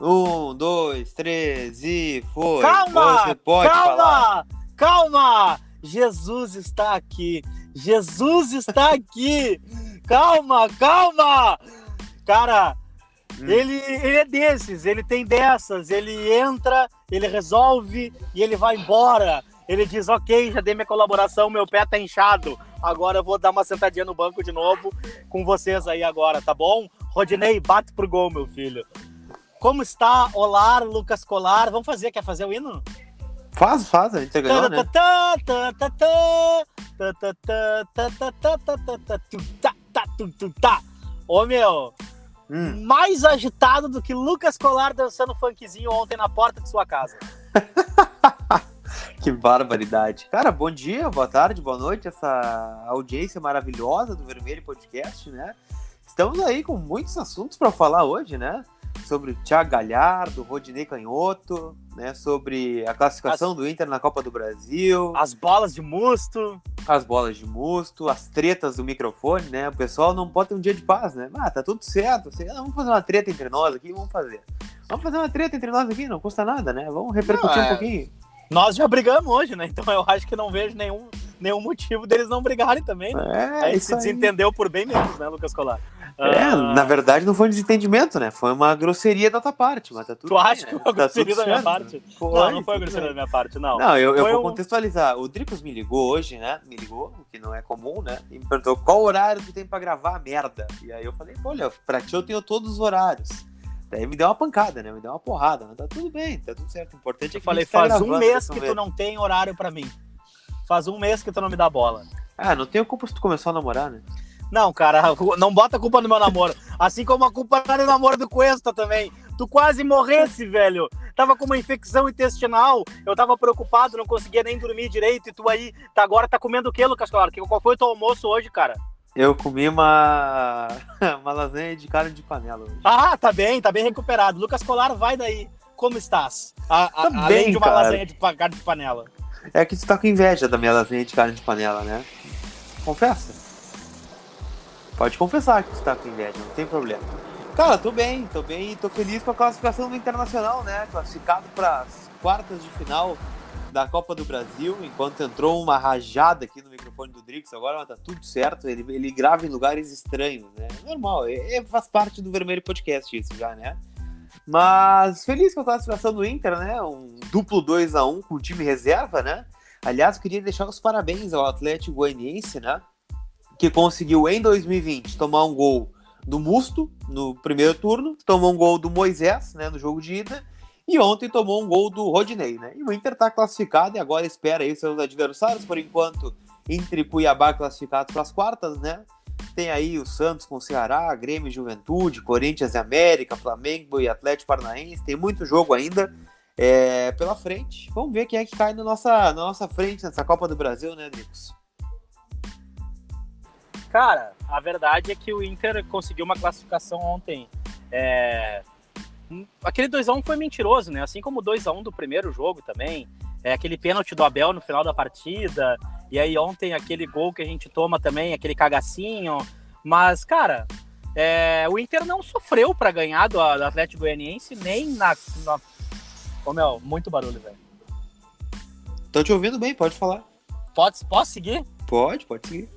Um, dois, três e foi. Calma! Você pode calma! falar. Calma! Jesus está aqui. Jesus está aqui. calma, calma! Cara, Hum. ele, ele é desses, ele tem dessas, ele entra, ele resolve e ele vai embora. Ele diz, ok, já dei minha colaboração, meu pé tá inchado. Agora eu vou dar uma sentadinha no banco de novo com vocês aí agora, tá bom? Rodinei, bate pro gol, meu filho. Como está? Olá, Lucas Colar. Vamos fazer, quer fazer o hino? Faz, faz, a gente ganhou, né? Ô meu, Hum. mais agitado do que Lucas Colar dançando funkzinho ontem na porta de sua casa. Que barbaridade. Cara, bom dia, boa tarde, boa noite, essa audiência maravilhosa do Vermelho Podcast, né? Estamos aí com muitos assuntos para falar hoje, né? Sobre o Thiago Galhardo, Rodinei Canhoto, né? Sobre a classificação do Inter na Copa do Brasil, As bolas de musto. as bolas de musto, as tretas do microfone, né? O pessoal não pode ter um dia de paz, né? Ah, tá tudo certo. assim, ah, vamos fazer uma treta entre nós aqui, vamos fazer. Vamos fazer uma treta entre nós aqui, não custa nada, né? Vamos repercutir Não, um é- pouquinho. Nós já brigamos hoje, né? Então eu acho que não vejo nenhum, nenhum motivo deles não brigarem também. Né? É, Aí se aí. desentendeu por bem menos, né, Lucas Colar? É, Ah, na verdade não foi um desentendimento, né? Foi uma grosseria da tua parte, mas tá tudo Tu bem, acha né? que foi uma Tá grosseria da minha certo, parte? né? não, não foi tudo grosseria da bem. minha parte, não. Não, eu, eu Foi vou um- contextualizar. O Dricos me ligou hoje, né? Me ligou, o que não é comum, né? E me perguntou qual horário tu tem pra gravar a merda. E aí eu falei, olha, pra ti eu tenho todos os horários. Daí me deu uma pancada, né? Me deu uma porrada. Mas tá tudo bem, tá tudo certo. O importante é Eu que falei, a gente tá faz um mês que tu não tem horário pra mim. Faz um mês que tu não me dá bola. Ah, não tenho culpa se tu começou a namorar, né? Não, cara, não bota a culpa no meu namoro. Assim como a culpa era no namoro do Cuesta também. Tu quase morresse, velho. Tava com uma infecção intestinal. Eu tava preocupado, não conseguia nem dormir direito. E tu aí, tá, agora tá comendo o quê, Lucas Colar? Que- Qual foi o teu almoço hoje, cara? Eu comi uma, uma lasanha de carne de panela hoje. Ah, tá bem, tá bem recuperado. Lucas Colar, vai daí. Como estás? A, a- Tá além bem, de uma cara. lasanha de carne de panela. É que tu tá com inveja da minha lasanha de carne de panela, né? Confessa. Pode confessar que tu tá com inveja, não tem problema. Cara, tô bem, tô bem e tô feliz com a classificação do Internacional, né? Classificado para as quartas de final da Copa do Brasil, enquanto entrou uma rajada aqui no microfone do Drix, agora tá tudo certo, ele, ele grava em lugares estranhos, né? Normal, é, é- faz parte do Vermelho Podcast isso já, né? Mas feliz com a classificação do Inter, né? Um duplo 2 a 1 com o time reserva, né? Aliás, queria deixar os parabéns ao Atlético Goianiense, né? Que conseguiu em 2020 tomar um gol do Musto no primeiro turno, tomou um gol do Moisés, né, no jogo de ida, e ontem tomou um gol do Rodinei, né? E o Inter tá classificado e agora espera aí seus adversários, por enquanto, Inter e Cuiabá classificados para as quartas, né? Tem aí o Santos com o Ceará, Grêmio Juventude, Corinthians e América, Flamengo e Atlético Paranaense. Tem muito jogo ainda é, pela frente. Vamos ver quem é que cai na nossa, na nossa frente nessa Copa do Brasil, né, Dricos? Cara, a verdade é que o Inter conseguiu uma classificação ontem. É... hum, Aquele 2x1 foi mentiroso, né? Assim como o 2x1 do primeiro jogo também. É aquele pênalti do Abel no final da partida. E aí ontem aquele gol que a gente toma também, aquele cagacinho. Mas, cara, é, o Inter não sofreu para ganhar do, do Atlético Goianiense nem na. na... Ô, meu, muito barulho, velho. Tô te ouvindo bem, pode falar. Pode, posso seguir? Pode, pode seguir.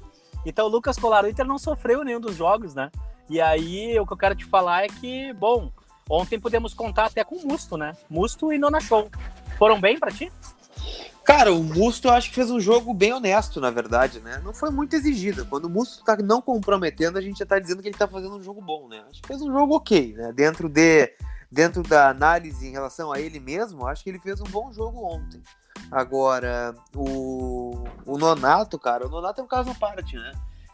Então o Lucas Colar, o Inter não sofreu nenhum dos jogos, né? E aí o que eu quero te falar é que, bom, ontem podemos contar até com Musto, né? Musto e Nona Show. Foram bem pra ti? Cara, o Musto eu acho que fez um jogo bem honesto, na verdade, né? Não foi muito exigido. Quando o Musto tá não comprometendo, a gente já tá dizendo que ele tá fazendo um jogo bom, né? Acho que fez um jogo ok, né? Dentro de dentro da análise em relação a ele mesmo, acho que ele fez um bom jogo ontem. Agora, o, o Nonato, cara, o Nonato é um caso à parte, né?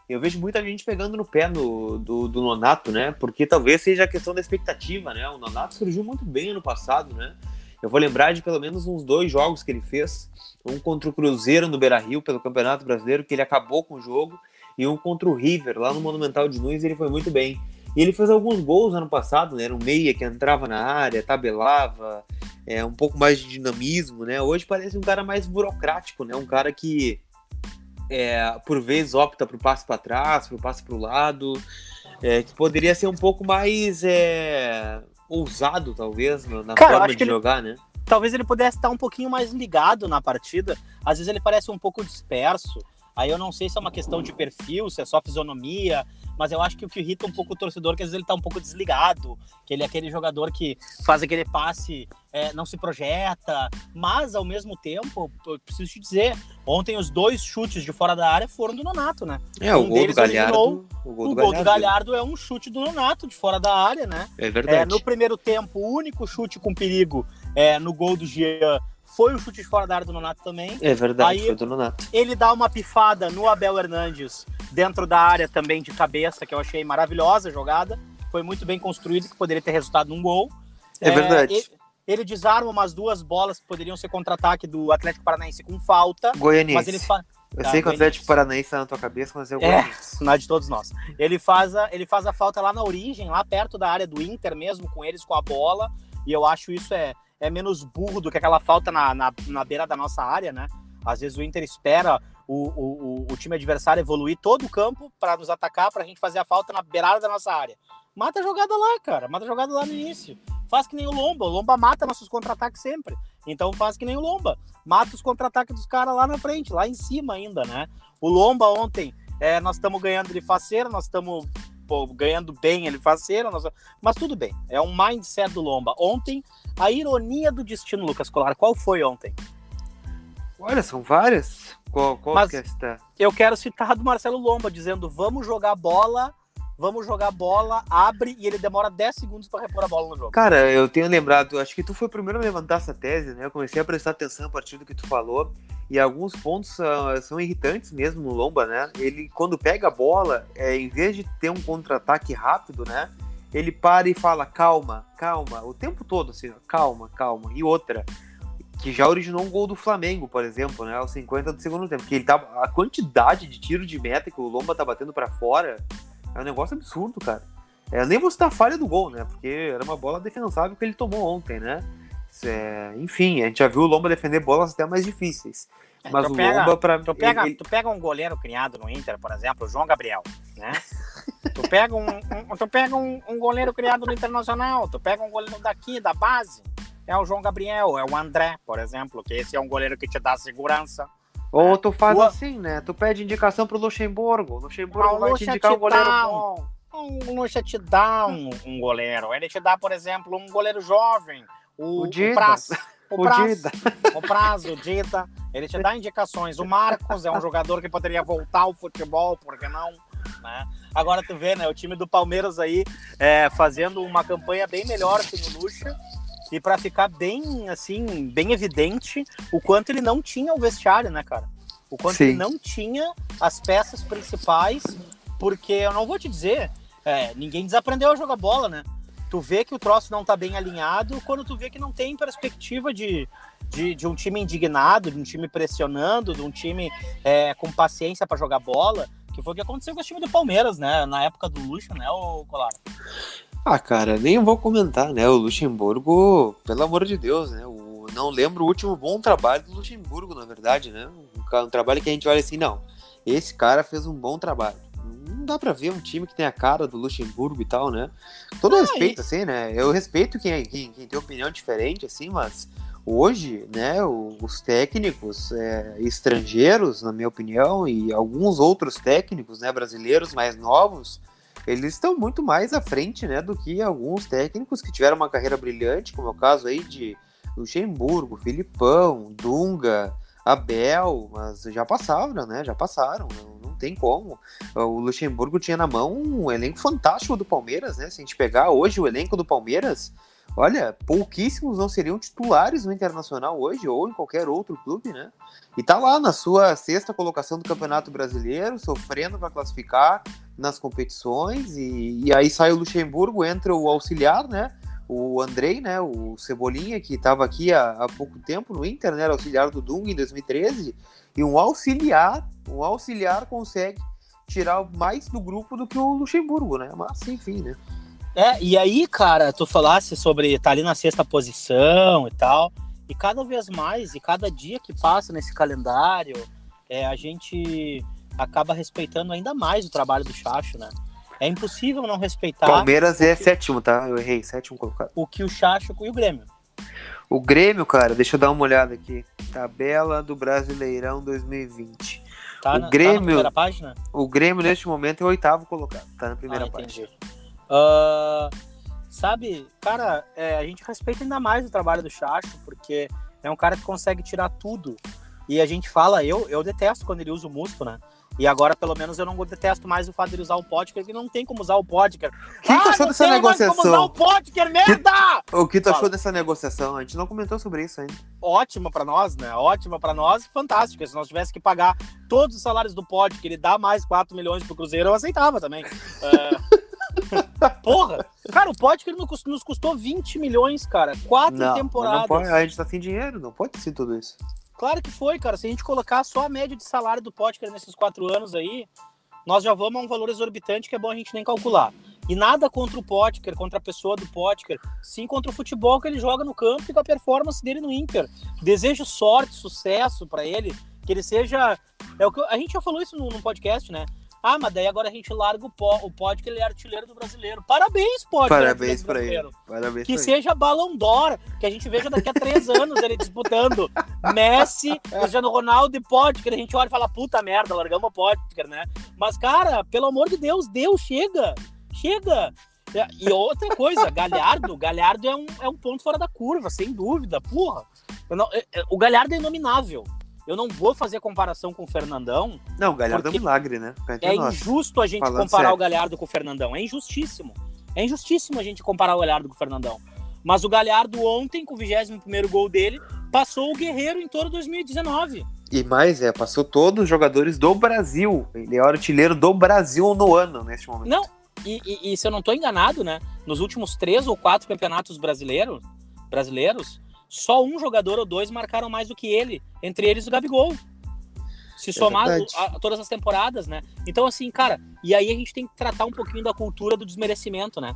Eu vejo muita gente pegando no pé no, do, do Nonato, né? Porque talvez seja a questão da expectativa, né? O Nonato surgiu muito bem ano passado, né? Eu vou lembrar de pelo menos uns dois jogos que ele fez. Um contra o Cruzeiro no Beira Rio, pelo Campeonato Brasileiro, que ele acabou com o jogo. E um contra o River, lá no Monumental de Nunes, ele foi muito bem. E ele fez alguns gols ano passado, né? Era um meia que entrava na área, tabelava, é, um pouco mais de dinamismo, né? Hoje parece um cara mais burocrático, né? Um cara que, é, por vezes, opta pro passe para trás, pro passe para o lado, é, que poderia ser um pouco mais... É, ousado, talvez, na Cara, forma de que ele- jogar, né? talvez ele pudesse estar um pouquinho mais ligado na partida. Às vezes ele parece um pouco disperso. Aí eu não sei se é uma questão de perfil, se é só fisionomia, mas eu acho que o que irrita um pouco o torcedor é que às vezes ele tá um pouco desligado, que ele é aquele jogador que faz aquele passe, é, não se projeta, mas ao mesmo tempo, eu preciso te dizer, ontem os dois chutes de fora da área foram do Nonato, né? É, Um o gol do Galhardo. O gol do gol do Galhardo. Galhardo é um chute do Nonato de fora da área, né? É É, verdade. no primeiro tempo, o único chute com perigo é, no gol do Jean foi o chute de fora da área do Nonato também. É verdade, Aí- foi do Nonato. Ele dá uma pifada no Abel Hernandes dentro da área também de cabeça, que eu achei maravilhosa a jogada. Foi muito bem construído, que poderia ter resultado num gol. É verdade. Ele, ele desarma umas duas bolas que poderiam ser contra-ataque do Atlético Paranaense com falta, Goianiense. mas ele faz. Eu Tá, sei que o. Atlético Paranaense tá na tua cabeça, mas é o É. Goianiense. Não é de todos nós. Ele faz, a, ele faz a falta lá na origem, lá perto da área do Inter mesmo, com eles com a bola. E eu acho isso é, é menos burro do que aquela falta na, na, na beira da nossa área, né? Às vezes o Inter espera o, o, o- time adversário evoluir todo o campo para nos atacar, para a gente fazer a falta na beirada da nossa área. Mata a jogada lá, cara. Mata a jogada lá no início. Faz que nem o Lomba. O Lomba mata nossos contra-ataques sempre. Então faz que nem o Lomba. Mata os contra-ataques dos caras lá na frente, lá em cima ainda, né? O Lomba ontem, é, nós estamos ganhando ele faceiro, nós estamos ganhando bem ele faceiro, nós... mas tudo bem. É um mindset do Lomba. Ontem, a ironia do destino, Lucas Colar, qual foi ontem? Olha, são várias. Qual, qual Mas- que é esta? Eu quero citar do Marcelo Lomba, dizendo: vamos jogar bola, vamos jogar bola, abre e ele demora 10 segundos para repor a bola no jogo. Cara, eu tenho lembrado, acho que tu foi o primeiro a levantar essa tese, né? Eu comecei a prestar atenção a partir do que tu falou. E alguns pontos são, são irritantes mesmo no Lomba, né? Ele, quando pega a bola, é, em vez de ter um contra-ataque rápido, né? Ele para e fala, calma, calma, o tempo todo, assim, calma, calma. E outra, que já originou um gol do Flamengo, por exemplo, né? Aos 50 do segundo tempo. Que ele tá. A quantidade de tiro de meta que o Lomba tá batendo pra fora é um negócio absurdo, cara. É, nem vou citar a falha do gol, né? Porque era uma bola defensável que ele tomou ontem, né? É- enfim, a gente já viu o Lomba defender bolas até mais difíceis. Mas tu o pega- Lomba, pra Tu pega, ele- tu pega um goleiro criado no Inter, por exemplo, o João Gabriel, né? tu pega, um, um- tu pega um, um goleiro criado no Internacional, tu pega um goleiro daqui, da base, é o João Gabriel, é o André, por exemplo, que esse é um goleiro que te dá segurança. Ou tu faz O- assim, né? Tu pede indicação pro Luxemburgo. O Luxemburgo o vai te Luxa indicar um goleiro dá bom. Um Luxa te dá um, um goleiro, ele te dá, por exemplo, um goleiro jovem, o, O o Dida. Praz. O Praz. Dida. o prazo, o Dita, ele te dá indicações. O Marcos é um jogador que poderia voltar ao futebol, por que não? Né? Agora tu vê, né, o time do Palmeiras aí é, fazendo uma campanha bem melhor que o Lucha. E para ficar bem, assim, bem evidente o quanto ele não tinha o vestiário, né, cara? O quanto Sim. ele não tinha as peças principais, porque eu não vou te dizer, é, ninguém desaprendeu a jogar bola, né? Tu vê que o troço não tá bem alinhado quando tu vê que não tem perspectiva de, de, de um time indignado, de um time pressionando, de um time é, com paciência para jogar bola, que foi o que aconteceu com o time do Palmeiras, né? Na época do Lucha, né, o Colar? Ah, cara, nem vou comentar, né? O Luxemburgo, pelo amor de Deus, né? O, não lembro o último bom trabalho do Luxemburgo, na verdade, né? Um, um trabalho que a gente olha assim, não. Esse cara fez um bom trabalho. Não dá pra ver um time que tem a cara do Luxemburgo e tal, né? Todo Ah, respeito, assim, né? Eu respeito quem, quem, quem tem opinião diferente, assim, mas hoje, né, os técnicos é, estrangeiros, na minha opinião, e alguns outros técnicos, né, brasileiros mais novos, eles estão muito mais à frente, né, do que alguns técnicos que tiveram uma carreira brilhante, como é o caso aí de Luxemburgo, Filipão, Dunga, Abel, mas já passaram, né, já passaram, não, não tem como. O Luxemburgo tinha na mão um elenco fantástico do Palmeiras, né, se a gente pegar hoje o elenco do Palmeiras, olha, pouquíssimos não seriam titulares no Internacional hoje ou em qualquer outro clube, né, e tá lá na sua sexta colocação do Campeonato Brasileiro, sofrendo para classificar, nas competições e, e aí sai o Luxemburgo, entra o auxiliar, né? O Andrei, né? O Cebolinha, que estava aqui há, há pouco tempo no Inter, né? Era auxiliar do Dung em 2013. E um auxiliar, um auxiliar consegue tirar mais do grupo do que o Luxemburgo, né? Mas enfim, né? É, e aí, cara, tu falasse sobre estar ali na sexta posição e tal, e cada vez mais, e cada dia que passa nesse calendário, é, a gente acaba respeitando ainda mais o trabalho do Chacho, né? É impossível não respeitar Palmeiras é sétimo, tá? Eu errei, sétimo colocado. o que o Chacho e o Grêmio. O Grêmio, cara, deixa eu dar uma olhada aqui. Tabela do Brasileirão 2020. Tá, O na, tá na Grêmio- primeira página? O Grêmio, neste momento, é o oitavo colocado. Tá na primeira Ah, parte. entendi. Ah, sabe, cara, é, a gente respeita ainda mais o trabalho do Chacho, porque é um cara que consegue tirar tudo. E a gente fala, eu, eu detesto quando ele usa o musto, né? E agora, pelo menos, eu não detesto mais o fato dele usar o podcast, porque não tem como usar o podcast. O que tu achou Ah, não dessa mais como usar negociação? o podcast, merda! O que tu Fala. achou dessa negociação? A gente não comentou sobre isso ainda. Ótima pra nós, né? Ótima pra nós, fantástica. Se nós tivesse que pagar todos os salários do pod, que ele dá mais 4 milhões pro Cruzeiro, eu aceitava também. É... Porra! Cara, o ele nos custou- nos custou 20 milhões, cara. Quatro Não, temporadas. não pode, a gente tá sem dinheiro, não pode ser tudo isso. Claro que foi, cara. Se a gente colocar só a média de salário do Potker nesses quatro anos aí, nós já vamos a um valor exorbitante que é bom a gente nem calcular. E nada contra o Potker, contra a pessoa do Potker, sim contra o futebol que ele joga no campo e com a performance dele no Inter. Desejo sorte, sucesso pra ele, que ele seja. É o que a gente já falou isso no, no podcast, né? Ah, mas daí agora a gente larga o, po, o Potker, ele é artilheiro do brasileiro. Parabéns, Potker! Parabéns artilheiro do pra ele. Parabéns Que seja Ballon d'Or, que a gente veja daqui a três anos ele disputando Messi, Cristiano Ronaldo e Potker. A gente olha e fala, puta merda, largamos o Potker, né? Mas, cara, pelo amor de Deus, Deus, chega! Chega! E outra coisa, Galhardo, Galhardo é um, é um ponto fora da curva, sem dúvida, porra. Não- o Galhardo é inominável. Eu não vou fazer comparação com o Fernandão. Não, o Galhardo é um milagre, né? É injusto a gente Falando comparar sério. o Galhardo com o Fernandão. É injustíssimo. É injustíssimo a gente comparar o Galhardo com o Fernandão. Mas o Galhardo ontem, com o 21º gol dele, passou o Guerreiro em todo 2019. E mais, é, passou todos os jogadores do Brasil. Ele é o artilheiro do Brasil no ano, neste momento. Não, e, e- e se eu não tô enganado, né? Nos últimos três ou quatro campeonatos brasileiros, brasileiros, só um jogador ou dois marcaram mais do que ele. Entre eles o Gabigol. Se somar É verdade. a- a todas as temporadas, né? Então, assim, cara, e aí a gente tem que tratar um pouquinho da cultura do desmerecimento, né?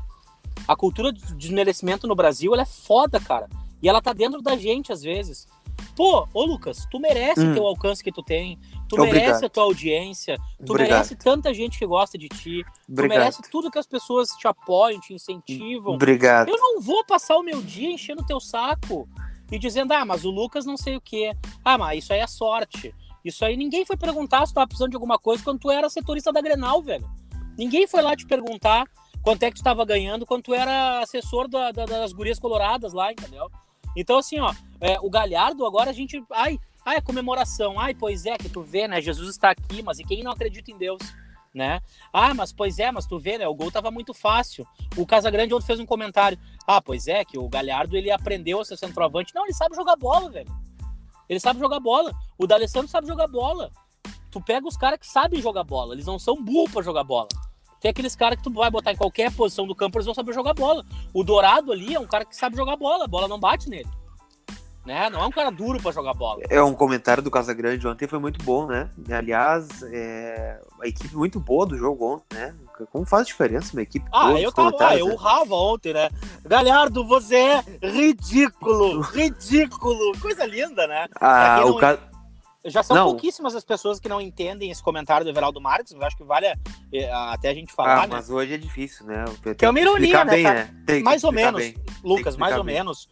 A cultura do desmerecimento no Brasil, ela é foda, cara. E ela tá dentro da gente, às vezes. Pô, ô Lucas, tu merece Hum. ter o alcance que tu tem, tu Obrigado. merece a tua audiência, tu Obrigado. merece tanta gente que gosta de ti, tu Obrigado. merece tudo que as pessoas te apoiam, te incentivam. Obrigado. Eu não vou passar o meu dia enchendo o teu saco e dizendo, ah, mas o Lucas não sei o quê. Ah, mas isso aí é sorte. Isso aí ninguém foi perguntar se tu tava precisando de alguma coisa quando tu era setorista da Grenal, velho. Ninguém foi lá te perguntar quanto é que tu tava ganhando quando tu era assessor da- da- das gurias coloradas lá, entendeu? Então, assim, ó, é, o Galhardo agora a gente. Ai, ai, a comemoração. Ai, pois é, que tu vê, né? Jesus está aqui, mas e quem não acredita em Deus? Né? Ah, mas pois é, mas tu vê, né? O gol tava muito fácil. O Casagrande ontem fez um comentário. Ah, pois é, que o Galhardo ele aprendeu a ser centroavante. Não, ele sabe jogar bola, velho. Ele sabe jogar bola. O D'Alessandro sabe jogar bola. Tu pega os caras que sabem jogar bola. Eles não são burros pra jogar bola. Tem aqueles caras que tu vai botar em qualquer posição do campo, eles vão saber jogar bola. O Dourado ali é um cara que sabe jogar bola. A bola não bate nele. Né? Não é um cara duro pra jogar bola. É um comentário do Casagrande ontem foi muito bom, né? Aliás, é a equipe muito boa do jogo ontem, né? Como faz diferença uma equipe Ah, boa eu tava, ah, eu né? urrava ontem, né? Galhardo, você é ridículo, ridículo. Coisa linda, né? Ah, o não- ca... Já são Não. pouquíssimas as pessoas que não entendem esse comentário do Everaldo Marques, mas acho que vale eh, até a gente falar, ah, né? mas hoje é difícil, né? Que é uma ironia, né, bem, cara? né? Mais ou menos. bem. Lucas, mais explicar ou bem. menos,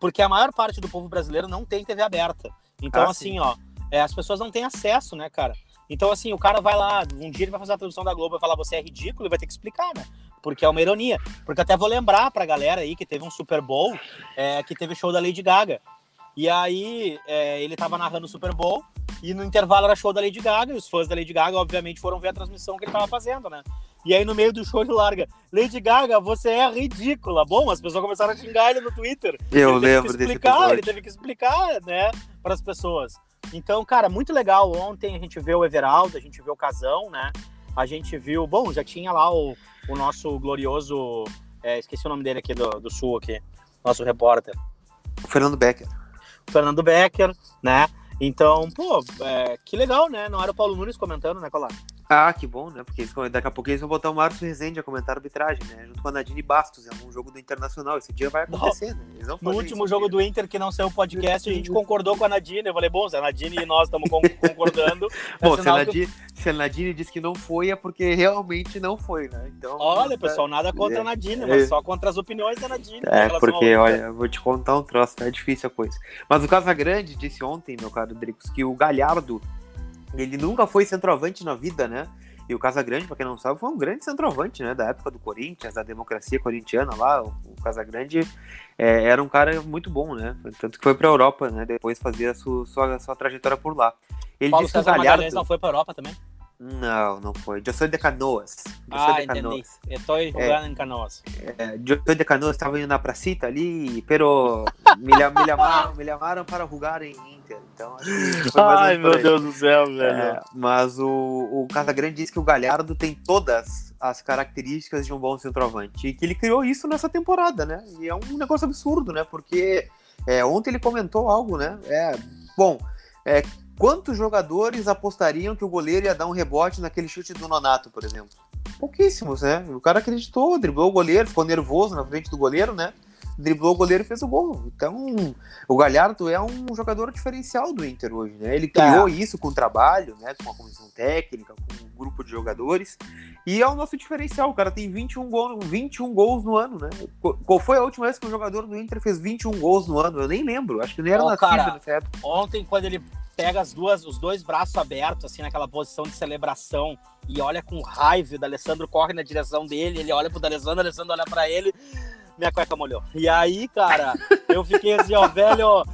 porque a maior parte do povo brasileiro não tem TV aberta. Então, Ah, assim, ó, é, as pessoas não têm acesso, né, cara? Então, assim, o cara vai lá, um dia ele vai fazer a tradução da Globo e falar você é ridículo e vai ter que explicar, né? Porque é uma ironia. Porque até vou lembrar pra galera aí que teve um Super Bowl, é, que teve show da Lady Gaga. E aí, é, ele tava narrando o Super Bowl e no intervalo era show da Lady Gaga e os fãs da Lady Gaga, obviamente, foram ver a transmissão que ele tava fazendo, né? E aí, no meio do show, ele larga: Lady Gaga, você é ridícula. Bom, as pessoas começaram a xingar ele no Twitter. Eu Ele teve que lembro explicar, Ele teve que explicar, né, para as pessoas. Então, cara, muito legal. Ontem a gente viu o Everaldo, a gente viu o Casão, né? A gente viu. Bom, já tinha lá o, o nosso glorioso. é, esqueci o nome dele aqui do, do Sul, aqui. Nosso repórter. O Fernando Becker. Fernando Becker, né? Então, pô, é, que legal, né? Não era o Paulo Nunes comentando, né, Colar? Ah, que bom, né? Porque eles, daqui a pouco eles vão botar o Márcio Rezende a comentar a arbitragem, né? Junto com a Nadine Bastos, em algum jogo do Internacional. Esse dia vai acontecer, né? no último jogo do Inter, que não saiu o podcast, a gente concordou com a Nadine. Eu falei, bom, se a Nadine e nós estamos concordando. bom, é se a, Nadine, que... se a Nadine disse que não foi, é porque realmente não foi, né? Então, olha, pessoal, nada contra a é, Nadine, é, mas só contra as opiniões da Nadine. É, porque, olha, eu vou te contar um troço, tá? É difícil a coisa. Mas o Casagrande disse ontem, meu caro Dricos, que o Galhardo ele nunca foi centroavante na vida, né? E o Casagrande, para quem não sabe, foi um grande centroavante, né? Da época do Corinthians, da democracia corintiana lá. O, o Casagrande é, era um cara muito bom, né? Tanto que foi para a Europa, né? Depois fazia sua, sua, sua trajetória por lá. Ele Paulo disse César que o Galhardo... não foi para a Europa também? Não, não foi. Eu sou de Canoas. Eu ah, de Canoas. entendi. Estou jogando é, em Canoas. É, eu de Canoas, estava indo na pracita ali, pero me, me, chamaram, me chamaram para jogar em Inter. Então, Ai, meu Deus do céu, velho. É, mas o, o Casagrande disse que o Galhardo tem todas as características de um bom centroavante. E que ele criou isso nessa temporada, né? E é um negócio absurdo, né? Porque é, ontem ele comentou algo, né? É, bom, é, Quantos jogadores apostariam que o goleiro ia dar um rebote naquele chute do Nonato, por exemplo? Pouquíssimos, né? O cara acreditou, driblou o goleiro, ficou nervoso na frente do goleiro, né? Driblou o goleiro e fez o gol. Então, o Galhardo é um jogador diferencial do Inter hoje, né? Ele criou é. isso com o trabalho, né? Com a comissão técnica, com um grupo de jogadores. E é o nosso diferencial. O cara tem 21 gols, 21 gols no ano, né? Qual foi a última vez que um jogador do Inter fez 21 gols no ano? Eu nem lembro. Acho que nem era oh, nascido nessa época. Ontem, quando ele pega as duas, os dois braços abertos, assim, naquela posição de celebração, e olha com raiva, o D'Alessandro corre na direção dele, ele olha pro D'Alessandro, o D'Alessandro olha pra ele, minha cueca molhou. E aí, cara, eu fiquei assim, ó, velho,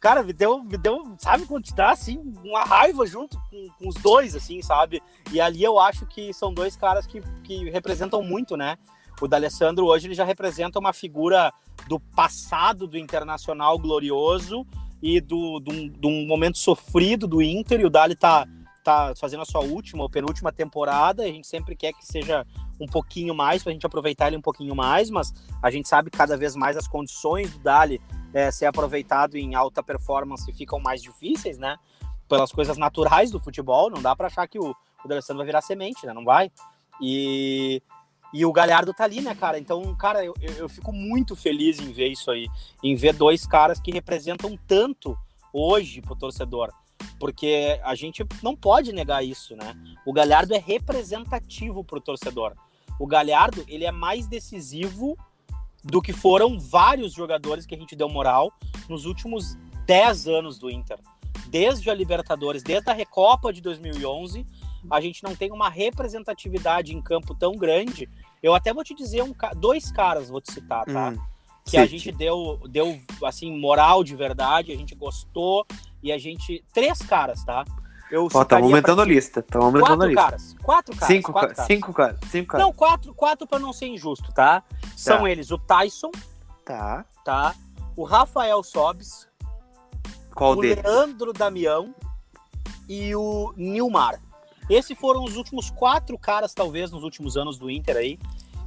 cara, me deu, me deu, sabe, quando te dá, assim, uma raiva junto com, com, os dois, assim, sabe? E ali eu acho que são dois caras que, que representam muito, né? O D'Alessandro hoje ele já representa uma figura do passado do Internacional glorioso e do, do, do momento sofrido do Inter, e o Dali tá, tá fazendo a sua última ou penúltima temporada, a gente sempre quer que seja um pouquinho mais, para a gente aproveitar ele um pouquinho mais, mas a gente sabe cada vez mais as condições do Dali é, ser aproveitado em alta performance ficam mais difíceis, né? Pelas coisas naturais do futebol, não dá para achar que o, o D'Alessandro vai virar semente, né? Não vai. E e o Galhardo tá ali, né, cara? Então, cara, eu, eu fico muito feliz em ver isso aí. Em ver dois caras que representam tanto hoje pro torcedor. Porque a gente não pode negar isso, né? O Galhardo é representativo pro torcedor. O Galhardo, ele é mais decisivo do que foram vários jogadores que a gente deu moral nos últimos 10 anos do Inter. Desde a Libertadores, desde a Recopa de 2011, a gente não tem uma representatividade em campo tão grande eu até vou te dizer um, dois caras, vou te citar, tá? Hum, que a gente deu, deu, assim, moral de verdade, a gente gostou, e a gente. Três caras, tá? Eu Ó, tá aumentando a lista. Tá aumentando a lista. Caras, quatro caras. Cinco, quatro caras. Cinco caras. Cinco caras. Não, quatro, quatro pra não ser injusto, tá? São tá. eles o Tyson. Tá. Tá. O Rafael Sobes. Qual o deles? Leandro Damião e o Nilmar. Esses foram os últimos quatro caras, talvez, nos últimos anos do Inter aí.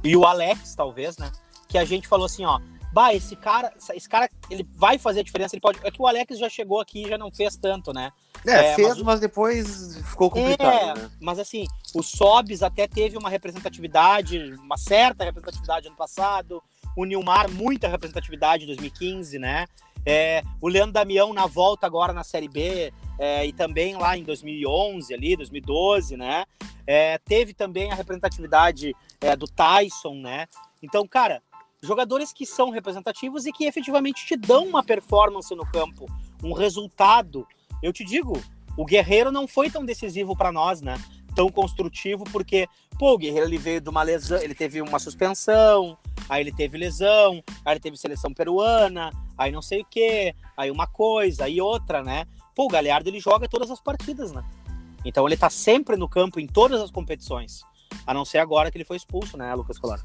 E o Alex, talvez, né? Que a gente falou assim, ó. Bah, esse cara, esse cara, ele vai fazer a diferença, ele pode. É que o Alex já chegou aqui e já não fez tanto, né? É, é fez, mas, mas, depois ficou complicado. É, né? mas assim, o Sobis até teve uma representatividade, uma certa representatividade ano passado. O Nilmar, muita representatividade em 2015, né? É, o Leandro Damião na volta agora na Série B é, e também lá em 2011 ali, 2012, né? É, teve também a representatividade é, do Tyson, né? Então, cara, jogadores que são representativos e que efetivamente te dão uma performance no campo, um resultado. Eu te digo, o Guerreiro não foi tão decisivo para nós, né? Tão construtivo, porque, pô, o Guerreiro ele veio de uma lesão, ele teve uma suspensão, aí ele teve lesão, aí ele teve seleção peruana, aí não sei o que, aí uma coisa, aí outra, né? Pô, o Galhardo ele joga todas as partidas, né? Então ele tá sempre no campo em todas as competições. A não ser agora que ele foi expulso, né, Lucas Colar?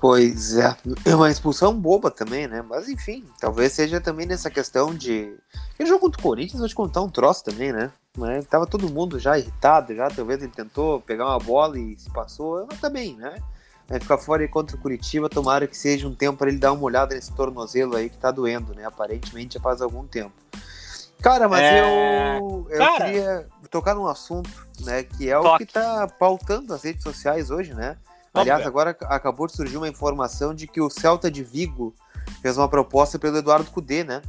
Pois é, é uma expulsão boba também, né? Mas enfim, talvez seja também nessa questão de. Ele jogou contra o Corinthians, vou te contar um troço também, né? Mas tava todo mundo já irritado, já talvez ele tentou pegar uma bola e se passou, mas também, tá né? Vai ficar fora contra o Curitiba, tomara que seja um tempo para ele dar uma olhada nesse tornozelo aí que tá doendo, né? Aparentemente já faz algum tempo. Cara, mas é... eu, eu Cara, queria. tocar num assunto, né? Que é o Toque. que tá pautando as redes sociais hoje, né? Aliás, agora acabou de surgir uma informação de que o Celta de Vigo fez uma proposta pelo Eduardo Cudê, né?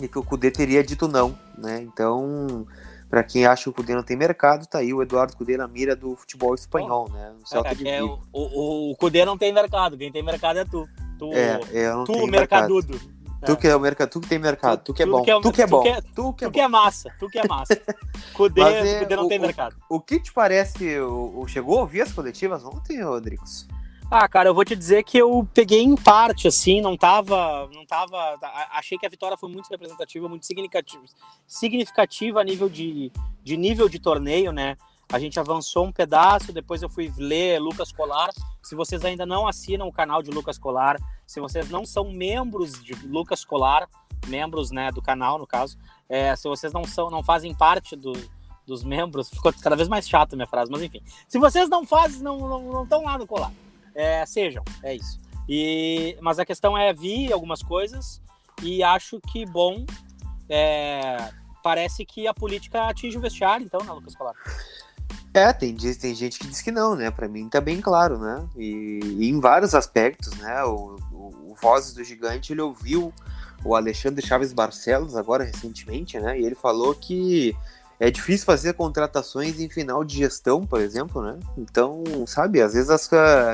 E que o Cudê teria dito não, né? Então, para quem acha que o Cudê não tem mercado, tá aí o Eduardo Cudê na mira do futebol espanhol, oh. né? No Celta é, de é, Vigo. O, o, o Cudê não tem mercado, quem tem mercado é tu. Tu, é, tu mercadudo. Mercado. Tu que é o mercado, tu que tem mercado, tu, que é bom, é, tu que é bom, tu que é, é, é massa, tu que é massa. Cudê, é, Cudê não o, tem mercado. O, o, que te parece, o, chegou a ouvir as coletivas ontem, Rodrigues? Ah, cara, eu vou te dizer que eu peguei em parte, assim, não tava, não tava, achei que a vitória foi muito representativa, muito significativa, significativa a nível de, de nível de torneio, né? A gente avançou um pedaço, depois eu fui ler Lucas Colar. Se vocês ainda não assinam o canal de Lucas Colar, se vocês não são membros de Lucas Colar, membros né, do canal, no caso, é, se vocês não são, não fazem parte do, dos membros, ficou cada vez mais chato a minha frase, mas enfim. Se vocês não fazem, não estão não, não lá no colar. É, sejam, é isso. E, mas a questão é, vi algumas coisas e acho que, bom, é, parece que a política atinge o vestiário, então, né, Lucas Colar? É, tem, tem gente que diz que não, né? Para mim tá bem claro, né? E, e em vários aspectos, né? O, o, o, Vozes do Gigante, ele ouviu o Alexandre Chaves Barcelos agora recentemente, né? E ele falou que é difícil fazer contratações em final de gestão, por exemplo, né? Então, sabe, às vezes, as,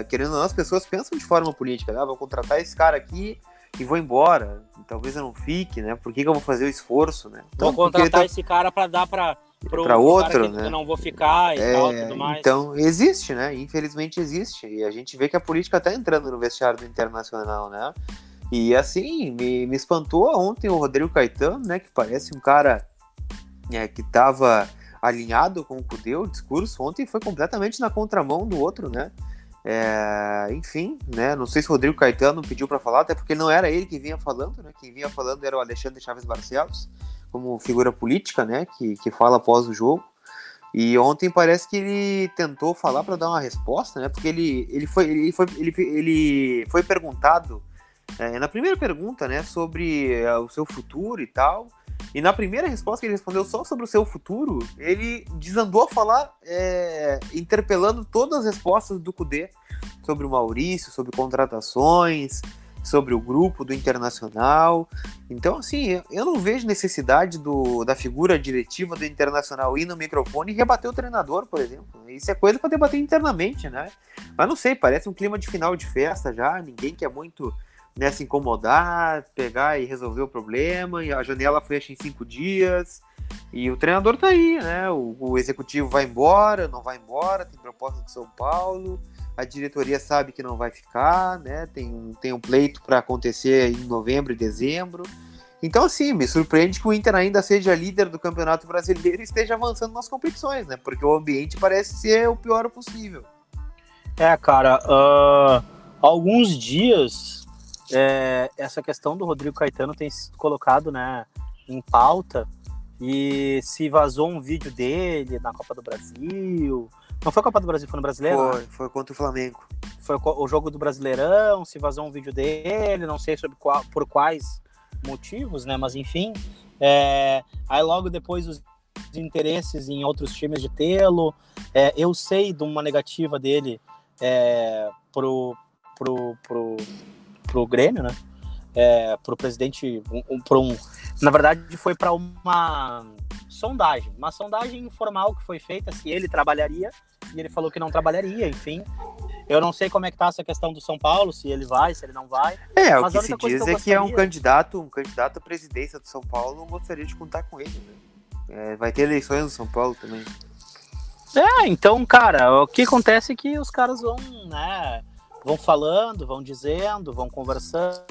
querendo ou não, as pessoas pensam de forma política, né? Ah, vou contratar esse cara aqui e vou embora. Talvez eu não fique, né? Por que, que eu vou fazer o esforço, né? Então, vou contratar tá... esse cara para dar para para outro, né? Eu não vou ficar e é, tal, tudo mais. Então, existe, né? Infelizmente existe. E a gente vê que a política tá entrando no vestiário do Internacional, né? E assim, me, me espantou ontem o Rodrigo Caetano, né? Que parece um cara é, que tava alinhado com o Cudê, o discurso ontem foi completamente na contramão do outro, né? É, enfim, né? Não sei se o Rodrigo Caetano pediu para falar, até porque não era ele que vinha falando, né? Quem vinha falando era o Alexandre Chaves Barcelos como figura política, né, que, que fala após o jogo. E ontem parece que ele tentou falar para dar uma resposta, né? Porque ele, ele, foi, ele, foi, ele, ele foi perguntado é, na primeira pergunta, né, sobre é, o seu futuro e tal. E na primeira resposta que ele respondeu só sobre o seu futuro, ele desandou a falar, é, interpelando todas as respostas do Cudê sobre o Maurício, sobre contratações, sobre o grupo do Internacional. Então, assim, eu não vejo necessidade do, da figura diretiva do Internacional ir no microfone e rebater o treinador, por exemplo. Isso é coisa para debater internamente, né? Mas não sei, parece um clima de final de festa já, ninguém quer muito né, se incomodar, pegar e resolver o problema, e a janela fecha em cinco dias. E o treinador tá aí, né? O, o executivo vai embora, não vai embora, tem proposta de São Paulo a diretoria sabe que não vai ficar, né? Tem um, tem um pleito para acontecer em novembro e dezembro. Então, assim, me surpreende que o Inter ainda seja líder do Campeonato Brasileiro e esteja avançando nas competições, né? Porque o ambiente parece ser o pior possível. É, cara, uh, alguns dias é, essa questão do Rodrigo Caetano tem sido colocado né, em pauta e se vazou um vídeo dele na Copa do Brasil, não foi a Copa do Brasil, foi no Brasileiro? Foi, né? foi contra o Flamengo. Foi o jogo do Brasileirão, se vazou um vídeo dele, não sei sobre qual, por quais motivos, né? Mas enfim. É, aí logo depois os interesses em outros times de tê-lo. É, eu sei de uma negativa dele é, pro, pro, pro, pro Grêmio, né? É, pro presidente, um, um, um, na verdade foi para uma sondagem, uma sondagem informal que foi feita se ele trabalharia e ele falou que não trabalharia, enfim. Eu não sei como é que tá essa questão do São Paulo, se ele vai, se ele não vai. É, o que se diz que é que é um candidato, um candidato à presidência do São Paulo, eu gostaria de contar com ele, né? É, vai ter eleições no São Paulo também. É, então, cara, o que acontece é que os caras vão, né, vão falando, vão dizendo, vão conversando,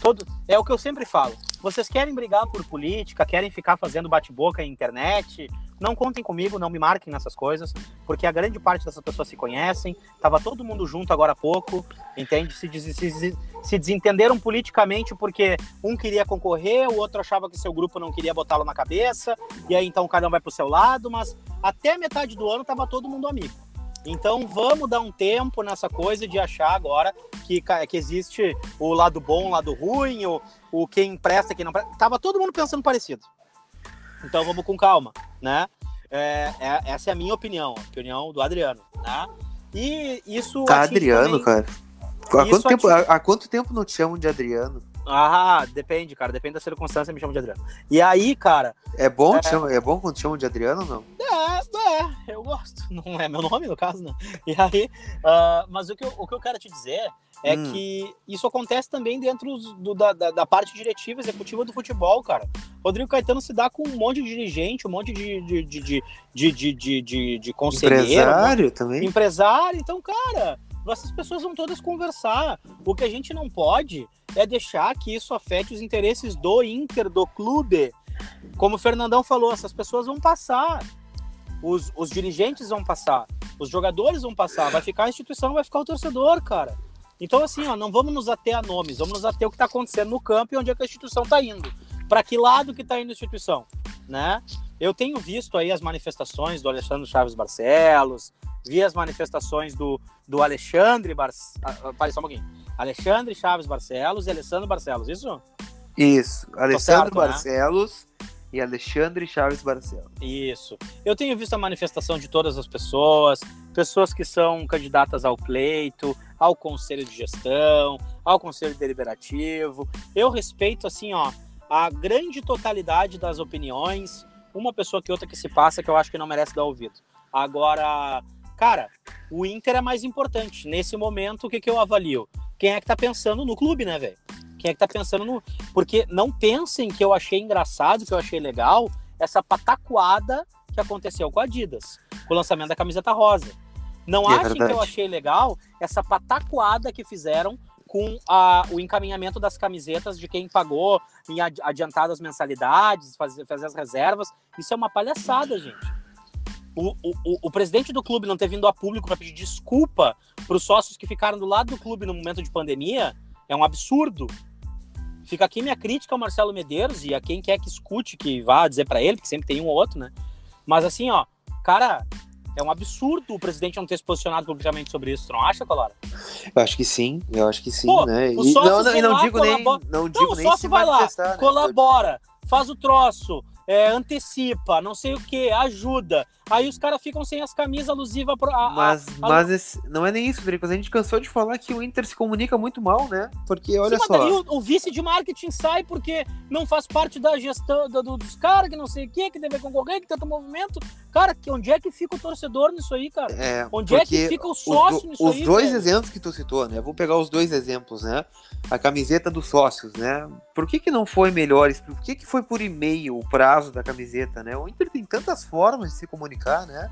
todo, é o que eu sempre falo. Vocês querem brigar por política, querem ficar fazendo bate-boca em internet, não contem comigo, não me marquem nessas coisas, porque a grande parte dessas pessoas se conhecem, tava todo mundo junto agora há pouco, entende? Se, se, se desentenderam politicamente porque um queria concorrer, o outro achava que seu grupo não queria botá-lo na cabeça, e aí então cada um vai pro seu lado, mas até metade do ano tava todo mundo amigo. Então vamos dar um tempo nessa coisa de achar agora que, que existe o lado bom, o lado ruim, o, o quem presta, quem não presta. Tava todo mundo pensando parecido. Então vamos com calma, né? É, é, essa é a minha opinião, a opinião do Adriano, né? E isso. Tá, Adriano, também... cara. Há quanto, tempo, há, há quanto tempo não te chamam de Adriano? Ah, depende, cara. Depende da circunstância, me chamam de Adriano. E aí, cara. É bom, é... Chama, é bom quando te chamam de Adriano ou não? É, é, eu gosto. Não é meu nome, no caso, né? E aí. Uh, mas o que, eu, o que eu quero te dizer é hum. que isso acontece também dentro do, da, da, da, parte diretiva executiva do futebol, cara. Rodrigo Caetano se dá com um monte de dirigente, um monte de, de, de, de, de, de, de, de conselheiro. Empresário né? também. Empresário, então, cara essas pessoas vão todas conversar. O que a gente não pode é deixar que isso afete os interesses do Inter, do clube. Como o Fernandão falou, essas pessoas vão passar. Os, os dirigentes vão passar. Os jogadores vão passar. Vai ficar a instituição, vai ficar o torcedor, cara. Então, assim, ó, não vamos nos ater a nomes, vamos nos ater o que está acontecendo no campo e onde é que a instituição está indo. Para que lado que está indo a instituição, né? Eu tenho visto aí as manifestações do Alexandre Chaves Barcelos, vi as manifestações do, do Alexandre Barcelos. Ah, ah, só um pouquinho. Alexandre Chaves Barcelos e Alessandro Barcelos, isso? Isso, Alessandro certo, né? Barcelos né? e Alexandre Chaves Barcelos. Isso. Eu tenho visto a manifestação de todas as pessoas, pessoas que são candidatas ao pleito, ao conselho de gestão, ao conselho deliberativo. Eu respeito, assim, ó, a grande totalidade das opiniões, uma pessoa que outra que se passa que eu acho que não merece dar ouvido. Agora, Cara, o Inter é mais importante. Nesse momento, o que, que eu avalio? Quem é que tá pensando no clube, né, velho? Quem é que tá pensando no. Porque não pensem que eu achei engraçado, que eu achei legal, essa pataquada que aconteceu com a Adidas, com o lançamento da camiseta rosa. Não é achem que eu achei legal essa pataquada que fizeram com a, o encaminhamento das camisetas de quem pagou em adiantadas mensalidades, fazer, fazer as reservas. Isso é uma palhaçada, gente. O, o, o, presidente do clube não ter vindo a público para pedir desculpa para os sócios que ficaram do lado do clube no momento de pandemia é um absurdo. Fica aqui minha crítica ao Marcelo Medeiros e a quem quer que escute, que vá dizer para ele, que sempre tem um ou outro, né? Mas assim, ó, cara, é um absurdo o presidente não ter se posicionado publicamente sobre isso, tu não acha, Colora? Eu acho que sim, eu acho que sim, Pô, né? E não, não, e não digo nem, não digo não, nem o sócio vai lá, né? colabora, faz o troço, é, antecipa, não sei o que, ajuda. Aí os caras ficam sem as camisas alusivas. A, mas a, mas esse, não é nem isso, Federico. A gente cansou de falar que o Inter se comunica muito mal, né? Porque olha Sim, só. o, o, vice de marketing sai porque não faz parte da gestão do, do, dos caras, que não sei o que, que deve concorrer, que tenta movimento. Cara, que, onde é que fica o torcedor nisso aí, cara? É, onde é que fica o sócio nisso os aí? Os dois exemplos que tu citou, né? Vou pegar os dois exemplos, né? A camiseta dos sócios, né? Por que, que não foi melhor? Por que, que foi por e-mail o prazo da camiseta, né? O Inter tem tantas formas de se comunicar, né?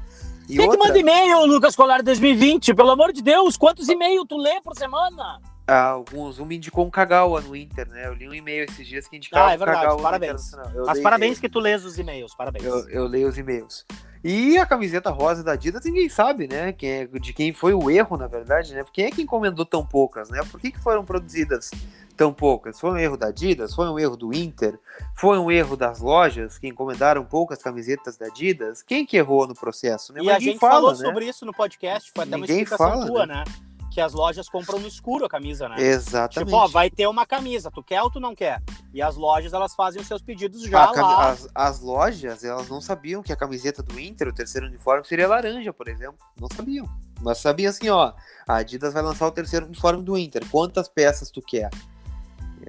E Quem outra... que manda e-mail, Lucas Colar 2020? Pelo amor de Deus, quantos e-mails tu lê por semana? Ah, alguns. Um me indicou um Kagawa no Inter, né? Eu li um e-mail esses dias que indicava ah, é verdade, Kagawa parabéns. Mas parabéns que tu lês os e-mails, parabéns. Eu, eu leio os e-mails. E a camiseta rosa da Adidas ninguém sabe, né? Quem é, de quem foi o erro, na verdade, né? Quem é que encomendou tão poucas, né? Por que, que foram produzidas tão poucas? Foi um erro da Adidas? Foi um erro do Inter? Foi um erro das lojas que encomendaram poucas camisetas da Adidas? Quem que errou no processo? Né? E a gente fala, falou né? sobre isso no podcast, foi até Ninguém uma explicação fala, tua, né? né? Que as lojas compram no escuro a camisa, né? Exatamente. Tipo, ó, vai ter uma camisa, tu quer ou tu não quer? E as lojas, elas fazem os seus pedidos já a lá. As, as, lojas, elas não sabiam que a camiseta do Inter, o terceiro uniforme, seria laranja, por exemplo. Não sabiam. Mas sabiam assim, ó, a Adidas vai lançar o terceiro uniforme do Inter. Quantas peças tu quer?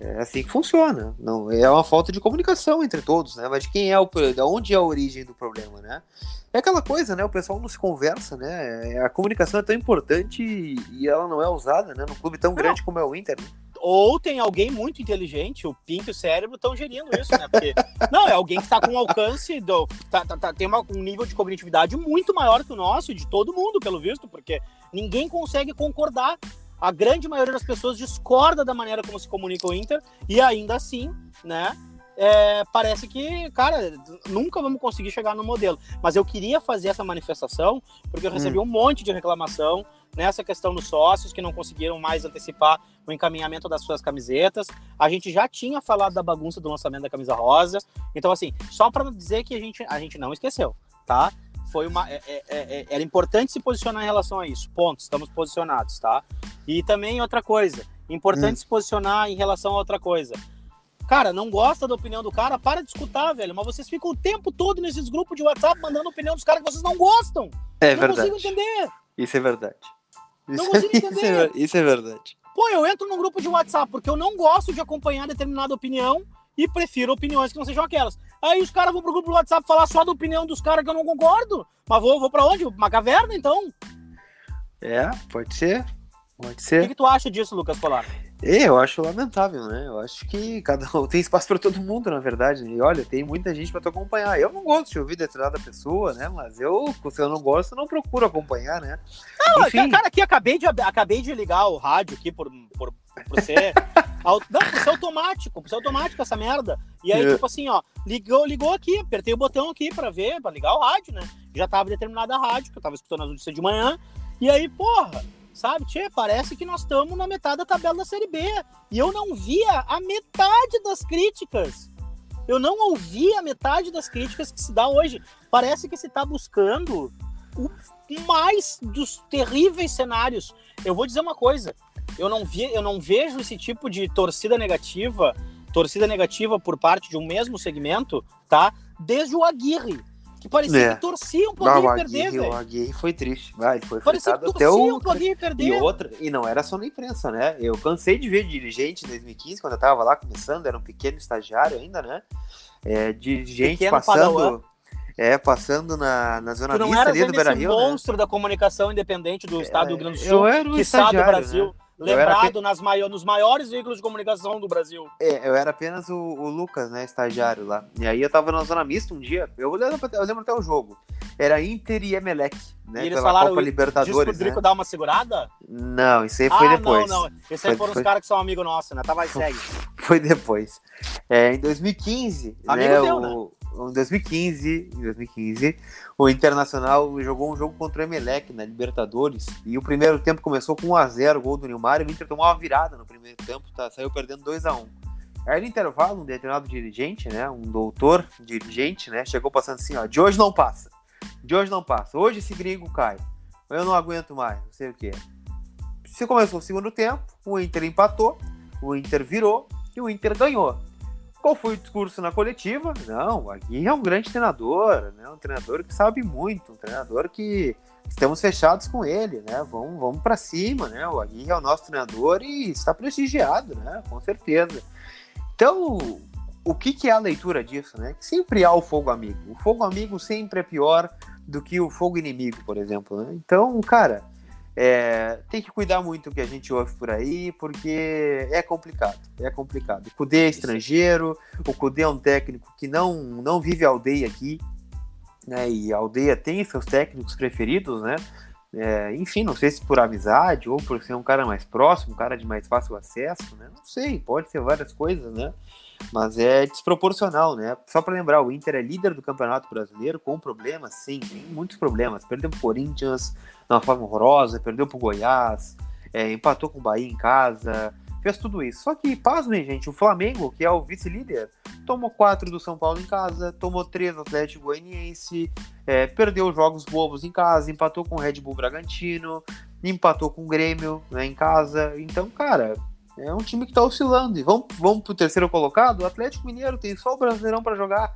É assim que funciona. Não é uma falta de comunicação entre todos, né? Mas de quem é o, de onde é a origem do problema, né? É aquela coisa, né? O pessoal não se conversa, né? A comunicação é tão importante e ela não é usada, né? Num clube tão não. grande como é o Inter. Né? Ou tem alguém muito inteligente, o Pink e o cérebro estão gerindo isso, né? Porque, não, é alguém que está com alcance, do, tá, tá, tá, tem uma, um nível de cognitividade muito maior que o nosso, de todo mundo, pelo visto, porque ninguém consegue concordar a grande maioria das pessoas discorda da maneira como se comunica o Inter e ainda assim, né? É, parece que, cara, nunca vamos conseguir chegar no modelo. Mas eu queria fazer essa manifestação porque eu recebi hum. um monte de reclamação nessa questão dos sócios que não conseguiram mais antecipar o encaminhamento das suas camisetas. A gente já tinha falado da bagunça do lançamento da camisa rosa. Então, assim, só para dizer que a gente, a gente não esqueceu, tá? Foi uma. É, é, é, era importante se posicionar em relação a isso. Ponto, estamos posicionados, tá? E também outra coisa, importante hum. se posicionar em relação a outra coisa. Cara, não gosta da opinião do cara, para de escutar, velho. Mas vocês ficam o tempo todo nesses grupos de WhatsApp mandando opinião dos caras que vocês não gostam. É não verdade. consigo entender. Isso é verdade. Não Isso, consigo é, isso, entender. é, isso é verdade. Pô, eu entro num grupo de WhatsApp porque eu não gosto de acompanhar determinada opinião e prefiro opiniões que não sejam aquelas. Aí os caras vão pro grupo do WhatsApp falar só da opinião dos caras que eu não concordo. Mas vou, vou pra onde? Uma caverna, então? É, pode ser. Pode O que, ser. que tu acha disso, Lucas Polar? É, eu acho lamentável, né? Eu acho que cada um tem espaço para todo mundo, na verdade. E olha, tem muita gente para tu acompanhar. Eu não gosto de ouvir determinada pessoa, né? Mas eu, se eu não gosto, eu não procuro acompanhar, né? Não, Enfim. cara, aqui acabei de, acabei de ligar o rádio aqui por, por, por ser. não, por ser automático, por ser automático essa merda. E aí, É. tipo assim, ó, ligou, ligou aqui, apertei o botão aqui pra ver, pra ligar o rádio, né? Já tava determinada a rádio, que eu tava escutando as notícias de manhã. E aí, porra, sabe, tchê, parece que nós estamos na metade da tabela da Série B. E eu não via a metade das críticas. Eu não ouvi a metade das críticas que se dá hoje. Parece que se tá buscando o mais dos terríveis cenários. Eu vou dizer uma coisa, eu não vi, eu não vejo esse tipo de torcida negativa, torcida negativa por parte de um mesmo segmento, tá? Desde o Aguirre, que parecia É. que torciam pro Não, Aguirre o perder, Aguirre, o velho. Aguirre foi triste. Vai, foi Parecia que até torciam o. pro Aguirre E perder. outra, e não era só na imprensa, né? Eu cansei de ver dirigente em 2015, quando eu tava lá começando, era um pequeno estagiário ainda, né? É, dirigente Pequeno passando. padawan. É, passando na, na zona não mista ali do esse Beira Rio. Né? monstro da comunicação independente do estado do Rio Grande do Sul, Eu era um que está do Brasil, né? Lembrado nas nos maiores veículos de comunicação do Brasil. É, eu era apenas o, o Lucas, né, estagiário lá. E aí eu tava na zona mista um dia, eu lembro, até- eu lembro até o jogo. Era Inter e Emelec, né, E eles falaram, Copa Diz Libertadores, né? Drico dar uma segurada? Não, isso aí foi ah, depois. não, não. Esses aí Foi- foram foi- os caras que são amigos nossos, né? Tá, vai, segue. Foi depois. É, em 2015, Amigo né, teu, o, em 2015, em 2015, o Internacional jogou um jogo contra o Emelec na Libertadores e o primeiro tempo começou com 1 a 0, gol do Nilmar, e o Inter tomou uma virada no primeiro tempo, tá, saiu perdendo 2 a 1. Aí no intervalo, um determinado dirigente, né, um doutor dirigente, né, chegou passando assim, ó, de hoje não passa. De hoje não passa. Hoje esse gringo cai. Eu não aguento mais, não sei o que. Se começou o segundo tempo, o Inter empatou, o Inter virou e o Inter ganhou. Qual foi o discurso na coletiva? Não, Aguirre é um grande treinador, né? Um treinador que sabe muito, um treinador que estamos fechados com ele, né? Vamos, vamos para cima, né? O Aguirre é o nosso treinador e está prestigiado, né? Com certeza. Então, o que, que é a leitura disso, né? Que sempre há o fogo amigo. O fogo amigo sempre é pior do que o fogo inimigo, por exemplo. Né? Então, cara, é, tem que cuidar muito do que a gente ouve por aí, porque é complicado. É complicado. O Cudê é estrangeiro, o Cudê é um técnico que não, não vive a aldeia aqui, né? E a aldeia tem seus técnicos preferidos, né? É, enfim, não sei se por amizade ou por ser um cara mais próximo, um cara de mais fácil acesso, né? Não sei, pode ser várias coisas, né? Mas é desproporcional, né? Só para lembrar, o Inter é líder do Campeonato Brasileiro com problemas, sim, tem muitos problemas. Perdeu pro Corinthians de uma forma horrorosa, perdeu pro Goiás, é, empatou com o Bahia em casa, fez tudo isso. Só que, pasmem, gente, o Flamengo, que é o vice-líder, tomou quatro do São Paulo em casa, tomou três do Atlético Goianiense, é, perdeu jogos bobos em casa, empatou com o Red Bull Bragantino, empatou com o Grêmio né, em casa. Então, cara, é um time que tá oscilando. E vamos, vamos pro terceiro colocado? O Atlético Mineiro tem só o Brasileirão para jogar.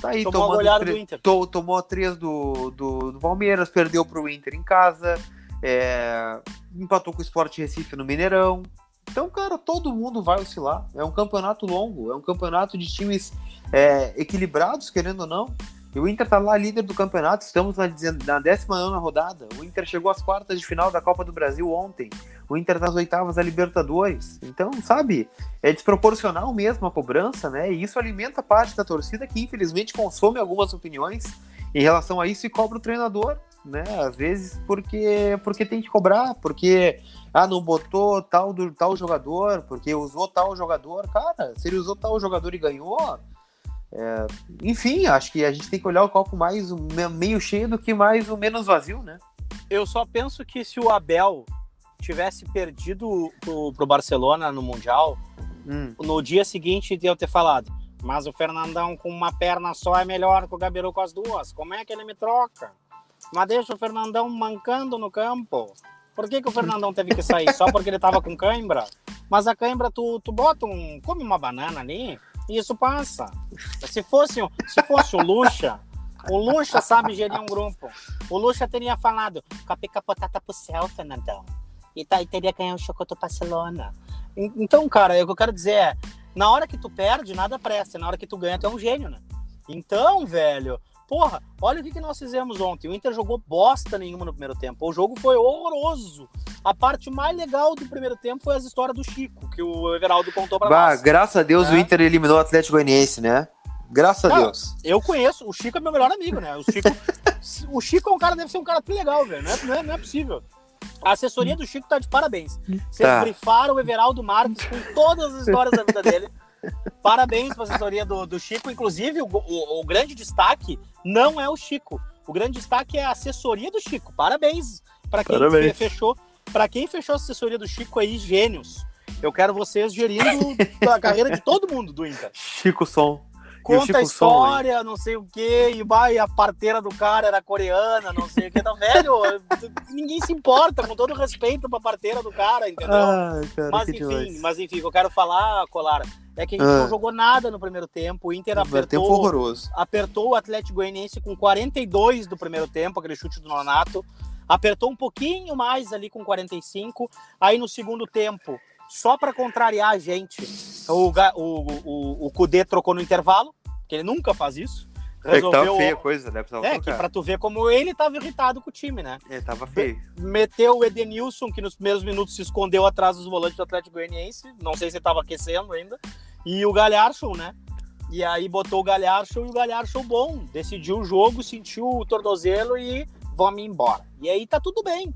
Tá aí, Tomou tomando goleada tre- do Inter. to- tomou três do, do, do Palmeiras, perdeu pro Inter em casa, é, empatou com o Sport Recife no Mineirão. Então, cara, todo mundo vai oscilar. É um campeonato longo, é um campeonato de times é, equilibrados, querendo ou não. E o Inter tá lá líder do campeonato, estamos na, dezen- na 19 rodada. O Inter chegou às quartas de final da Copa do Brasil ontem. O Inter nas oitavas da Libertadores. Então, sabe, é desproporcional mesmo a cobrança, né? E isso alimenta parte da torcida que, infelizmente, consome algumas opiniões em relação a isso e cobra o treinador, né? Às vezes porque, porque tem que cobrar, porque ah, não botou tal, do, tal jogador, porque usou tal jogador. Cara, se ele usou tal jogador e ganhou, é, enfim, acho que a gente tem que olhar o copo mais o meio cheio do que mais o menos vazio, né? Eu só penso que se o Abel tivesse perdido pro, pro Barcelona no Mundial, Hum, no dia seguinte de eu ter falado, mas o Fernandão com uma perna só é melhor que o Gabiru com as duas. Como é que ele me troca? Mas deixa o Fernandão mancando no campo. Por que, que o Fernandão teve que sair? Só porque ele tava com cãibra? Mas a cãibra, tu, tu bota um. Come uma banana ali, Isso passa. Se fosse, se fosse o Lucha, o Lucha sabe gerir um grupo. O Lucha teria falado, capê capotata pro céu, Fernandão. E, tá, e teria ganhado o Chocoto Barcelona. Então, cara, o que eu quero dizer é, na hora que tu perde, nada presta. Na hora que tu ganha, tu é um gênio, né? Então, velho, porra, olha o que, que nós fizemos ontem. O Inter jogou bosta nenhuma no primeiro tempo. O jogo foi horroroso. A parte mais legal do primeiro tempo foi as histórias do Chico, que o Everaldo contou pra bah, nós. Graças a Deus é. o Inter eliminou o Atlético Goianiense, né? Graças a Deus. Eu conheço, o Chico é meu melhor amigo, né? O Chico, o Chico é um cara, deve ser um cara tão legal, velho. Não é, não é, não é possível. A assessoria do Chico tá de parabéns. Vocês tá. brifaram o Everaldo Marques com todas as histórias da vida dele. Parabéns para a assessoria do, do Chico. Inclusive, o, o, o, grande destaque não é o Chico. O grande destaque é a assessoria do Chico. Parabéns para quem Parabéns. fechou. Para quem fechou a assessoria do Chico aí, gênios. Eu quero vocês gerindo a carreira de todo mundo do Inter. Chico Som conta a história, Som, não sei o que, e vai, a parteira do cara era coreana, não sei o que, tá velho, ninguém se importa, com todo respeito pra parteira do cara, entendeu? Ah, cara, mas enfim, demais. mas enfim, o que eu quero falar, Colara, é que a gente ah. não jogou nada no primeiro tempo, o Inter apertou, tempo horroroso. apertou o Atlético Goianiense com 42 do primeiro tempo, aquele chute do Nonato, apertou um pouquinho mais ali com 45, aí no segundo tempo só para contrariar a gente. O, o, o, o Kudê trocou no intervalo, que ele nunca faz isso. Resolveu... É que tava feia a coisa, né? é, que pra tu ver como ele tava irritado com o time, né? Ele tava feio. Meteu o Edenilson, que nos primeiros minutos se escondeu atrás dos volantes do Atlético Goianiense. Não sei se ele tava aquecendo ainda. E o Galhardo, né? E aí botou o Galhardo e o Galhardo bom. Decidiu o jogo, sentiu o tornozelo e vamos embora. E aí tá tudo bem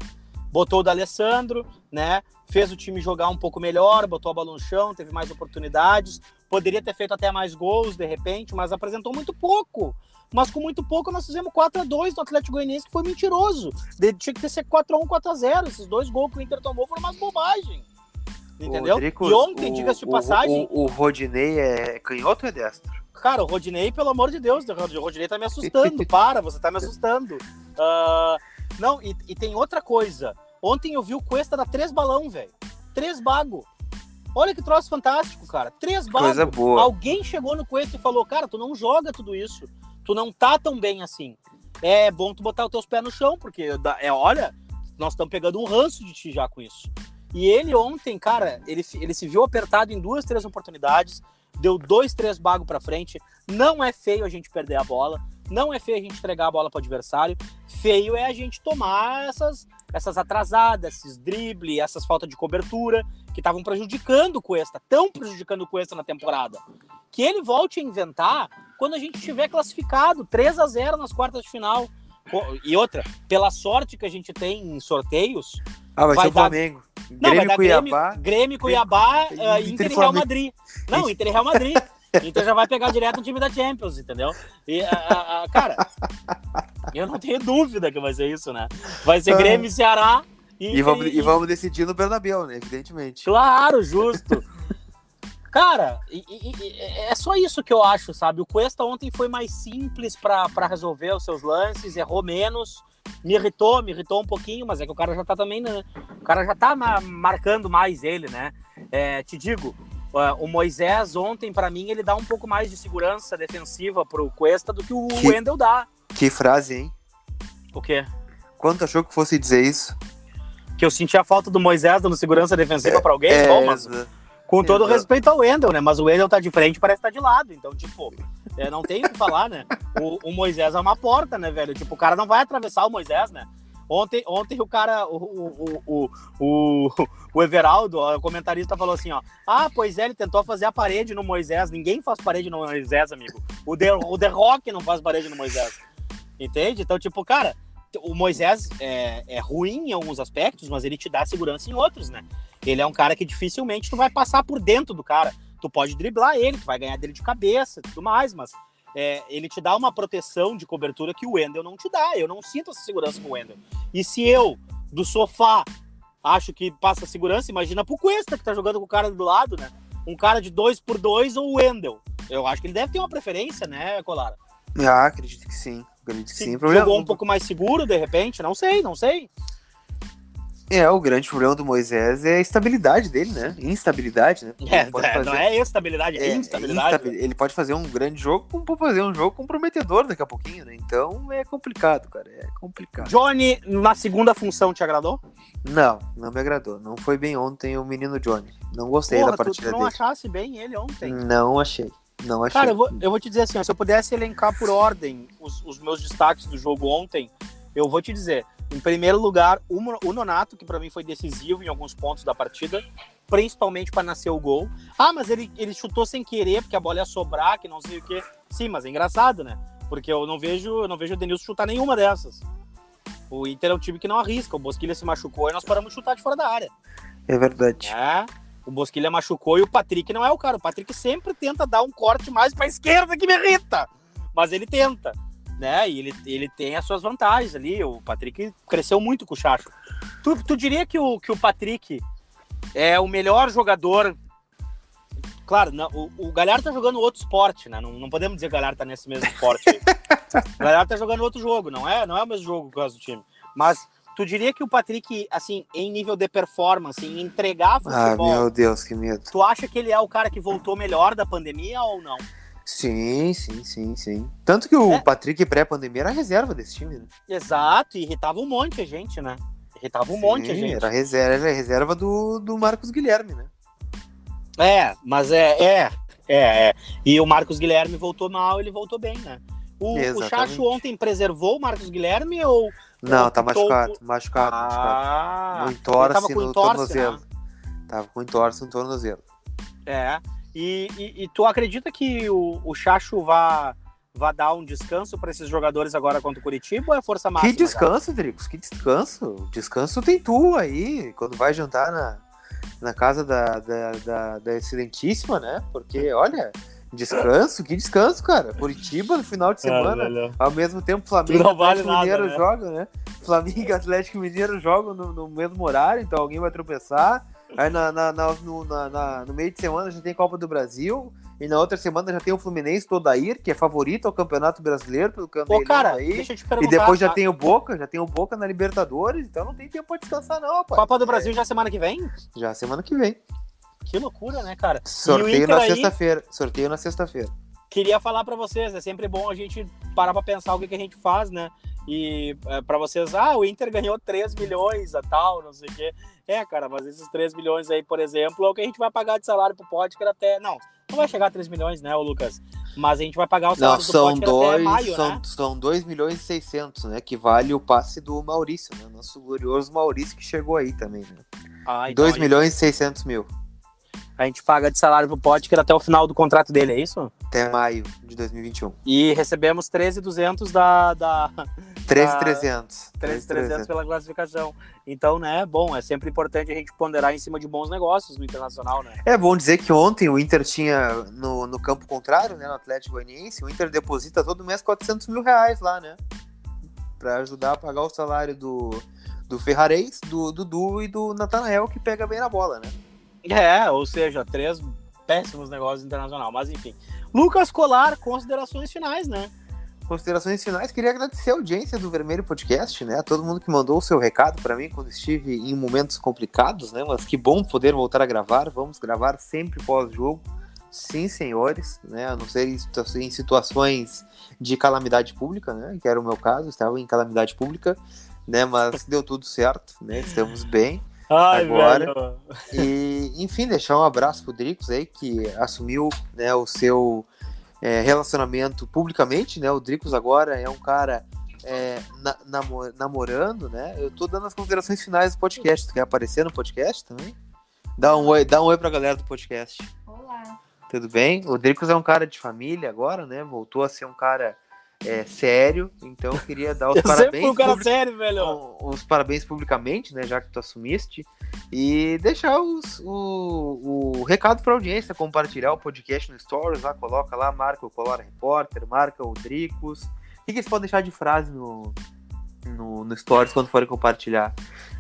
botou o D'Alessandro, né? Fez o time jogar um pouco melhor, botou a bola no chão, teve mais oportunidades, poderia ter feito até mais gols de repente, mas apresentou muito pouco. Mas com muito pouco nós fizemos 4 a 2 no Atlético Goianiense, que foi mentiroso. Tinha que ter ser 4 a 1 4 a 0 Esses dois gols que o Inter tomou foram umas bobagens. Entendeu? Rodrigo, e ontem, diga-se de passagem. O, o, o Rodinei é canhoto ou é destro? Cara, o Rodinei, pelo amor de Deus, o Rodinei tá me assustando. Para, você tá me assustando. Uh, não, e, e, tem outra coisa. Ontem eu vi o Cuesta dar três balão, velho. Três bago. Olha que troço fantástico, cara. Três bago. Coisa boa. Alguém chegou no Cuesta e falou, cara, tu não joga tudo isso. Tu não tá tão bem assim. É bom tu botar os teus pés no chão, porque é, olha, nós estamos pegando um ranço de ti já com isso. E ele ontem, cara, ele, ele se viu apertado em duas, três oportunidades, deu dois, três bagos para frente. Não é feio a gente perder a bola. Não é feio a gente entregar a bola para o adversário, feio é a gente tomar essas, essas atrasadas, esses dribles, essas faltas de cobertura que estavam prejudicando o Cuesta, tão prejudicando o Cuesta na temporada. Que ele volte a inventar quando a gente tiver classificado 3 a 0 nas quartas de final. E outra, pela sorte que a gente tem em sorteios. Ah, vai, vai ser o dar... Flamengo. Não, Grêmio, vai dar Cuiabá, Grêmio, Grêmio Cuiabá, Grêmio, uh, Inter e Real Madrid. Não, Inter e Real Madrid. Então já vai pegar direto o time da Champions, entendeu? E, a, a, cara, eu não tenho dúvida que vai ser isso, né? Vai ser Grêmio e Ceará. E, e, vamos, e, vamos decidir no Bernabéu, né? Evidentemente. Claro, justo. Cara, e, e, é só isso que eu acho, sabe? O Cuesta ontem foi mais simples para resolver os seus lances, errou menos. Me irritou, me irritou um pouquinho, mas é que o cara já tá também, né? O cara já tá marcando mais ele, né? É, te digo, o Moisés ontem, para mim, ele dá um pouco mais de segurança defensiva pro Cuesta do que o que, Wendel dá. Que frase, hein? O quê? Quanto achou que fosse dizer isso? Que eu senti a falta do Moisés dando segurança defensiva é, para alguém? É, Bom, mas, com todo exato. respeito ao Wendel, né? Mas o Wendel tá de frente parece estar tá de lado. Então, tipo, é, não tem o que falar, né? O, o Moisés é uma porta, né, velho? Tipo, o cara não vai atravessar o Moisés, né? Ontem, ontem o cara, o, o, o, o, Everaldo, o comentarista, falou assim: ó. Ah, pois é, ele tentou fazer a parede no Moisés. Ninguém faz parede no Moisés, amigo. O The, o The Rock não faz parede no Moisés. Entende? Então, tipo, cara, o Moisés é, é ruim em alguns aspectos, mas ele te dá segurança em outros, né? Ele é um cara que dificilmente tu vai passar por dentro do cara. Tu pode driblar ele, tu vai ganhar dele de cabeça tudo mais, mas é, ele te dá uma proteção de cobertura que o Wendel não te dá. Eu não sinto essa segurança com o Wendel. E se eu, do sofá, acho que passa segurança, imagina pro Cuesta, que tá jogando com o cara do lado, né? Um cara de dois por dois ou o Wendel. Eu acho que ele deve ter uma preferência, né, Colara? Ah, acredito que sim. Acredito que sim. Jogou um pouco mais seguro, de repente? Não sei, não sei. É, o grande problema do Moisés é a estabilidade dele, né? Instabilidade, né? É, é fazer... não é estabilidade, é, é instabilidade. Ele pode fazer um grande jogo, como pode fazer um jogo comprometedor daqui a pouquinho, né? Então é complicado, cara. É complicado. Johnny, na segunda função, te agradou? Não, não me agradou. Não foi bem ontem o menino Johnny. Não gostei Porra, da partida tu, tu não dele. não achasse bem ele ontem? Não achei. Não achei. Cara, eu vou, eu vou te dizer assim, ó, se eu pudesse elencar por ordem os, os meus destaques do jogo ontem, eu vou te dizer, em primeiro lugar, o Nonato, que para mim foi decisivo em alguns pontos da partida, principalmente para nascer o gol. Ah, mas ele, ele chutou sem querer, porque a bola ia sobrar, que não sei o quê. Sim, mas é engraçado, né? Porque eu não vejo, eu não vejo o Denilson chutar nenhuma dessas. O Inter é um time que não arrisca. O Bosquilha se machucou e nós paramos de chutar de fora da área. É verdade. É. O Bosquilha machucou e o Patrick não é o cara. O Patrick sempre tenta dar um corte mais para esquerda que me irrita. Mas ele tenta né? E ele, ele tem as suas vantagens ali. O Patrick cresceu muito com o Chacho. Tu, tu diria que o, que o Patrick é o melhor jogador. Claro, não, o, o Galhardo tá jogando outro esporte, né? Não, não podemos dizer que o Galhardo tá nesse mesmo esporte. O Galhardo tá jogando outro jogo, não é? Não é o mesmo jogo que o do time. Mas tu diria que o Patrick, assim, em nível de performance, em entregar ah, futebol... Ah, meu Deus, que medo. Tu acha que ele é o cara que voltou melhor da pandemia ou não? Sim, sim, sim, sim. Tanto que o é. Patrick pré-pandemia era reserva desse time, né? Exato, e irritava um monte de gente, né? Irritava um sim, monte de gente. Era reserva, era reserva do, do Marcos Guilherme, né? É, mas é, é, é, é. E o Marcos Guilherme voltou mal, ele voltou bem, né? O, o Chacho ontem preservou o Marcos Guilherme ou. Não, tá machucado, machucado, ah, machucado. No entorce no entorce, tornozelo. Né? Tava com entorse no tornozelo. É. E, e, e, tu acredita que o, o Chacho vai vá dar um descanso para esses jogadores agora contra o Curitiba ou é força máxima? Que descanso, Dricos, que descanso. Descanso tem tu aí, quando vai jantar na, na casa da, da, da, da Excelentíssima, né? Porque, olha, descanso, que descanso, cara. Curitiba no final de semana, ao mesmo tempo Flamengo e Atlético vale Mineiro né? jogam, né? Flamengo e Atlético Mineiro jogam no, no mesmo horário, então alguém vai tropeçar. Aí na, na, na, no, na, no meio de semana já tem Copa do Brasil. E na outra semana já tem o Fluminense todo ir, que é favorito ao Campeonato Brasileiro pelo campeonato Ô, cara, aí. Deixa eu te perguntar, e depois já tem o Boca, já tem o Boca na Libertadores, então não tem tempo pra descansar, não, rapaz. Copa do Brasil é. já semana que vem? Já semana que vem. Que loucura, né, cara? Sorteio na sexta-feira. Sorteio na sexta-feira. Queria falar para vocês, é sempre bom a gente parar pra pensar o que, que a gente faz, né? E é, para vocês, ah, o Inter ganhou 3 milhões a tal, não sei o quê. É, cara, mas esses 3 milhões aí, por exemplo, é o que a gente vai pagar de salário pro Potker até. Não, não vai chegar a 3 milhões, né, o Lucas? Mas a gente vai pagar o salário não, são do Potker dois, até maio, são, né? São 2 milhões e 600, né? Que vale o passe do Maurício, né? Nosso glorioso Maurício que chegou aí também, né? Ah, então 2 milhões e 600 mil. A gente paga de salário pro Potker até o final do contrato dele, é isso? Até maio de 2021. E recebemos 13,200 da, da, 13,300. 13,300 pela classificação. Então, né, bom, é sempre importante a gente ponderar em cima de bons negócios no Internacional, né? É bom dizer que ontem o Inter tinha, no, no campo contrário, né, no Atlético Goianiense, o Inter deposita todo mês 400 mil reais lá, né? Pra ajudar a pagar o salário do, do Ferrarez, do Dudu e do Natanael, que pega bem na bola, né? É, ou seja, três péssimos negócios internacional, mas enfim. Lucas Colar, considerações finais, né? Considerações finais, queria agradecer a audiência do Vermelho Podcast, né? A todo mundo que mandou o seu recado para mim quando estive em momentos complicados, né? Mas que bom poder voltar a gravar. Vamos gravar sempre pós-jogo. Sim, senhores, né? A não ser em situações de calamidade pública, né? Que era o meu caso, estava em calamidade pública, né? Mas deu tudo certo, né? Estamos bem. Ai, agora. Velho. E, enfim, deixar um abraço pro Dricos aí, que assumiu né, o seu é, relacionamento publicamente, né? O Dricos agora é um cara é, na, namorando, né? Eu tô dando as considerações finais do podcast. Tu quer aparecer no podcast também? Dá um oi, dá um oi pra galera do podcast. Olá. Tudo bem? O Dricos é um cara de família agora, né? Voltou a ser um cara é, sério, então eu queria dar os eu parabéns. um cara sério, velho. Os parabéns publicamente, né? Já que tu assumiste. E deixar os, o, o recado para audiência, compartilhar o podcast no Stories, lá, coloca lá, marca o Colora Repórter, marca o Dricos. O que, que eles podem deixar de frase no, no, no Stories quando forem compartilhar?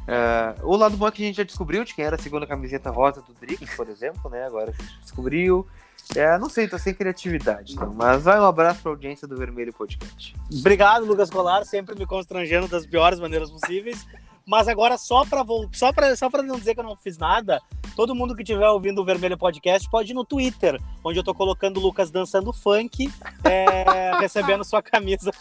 Uh, o lado bom é que a gente já descobriu de quem era a segunda camiseta rosa do Dricos, por exemplo, né? Agora a gente descobriu. É, não sei, tô sem criatividade, então, mas vai um abraço pra audiência do Vermelho Podcast. Obrigado, Lucas Colar, sempre me constrangendo das piores maneiras possíveis. Mas agora, só pra, só, pra, só pra não dizer que eu não fiz nada, todo mundo que estiver ouvindo o Vermelho Podcast pode ir no Twitter, onde eu tô colocando o Lucas dançando funk, é, recebendo sua camisa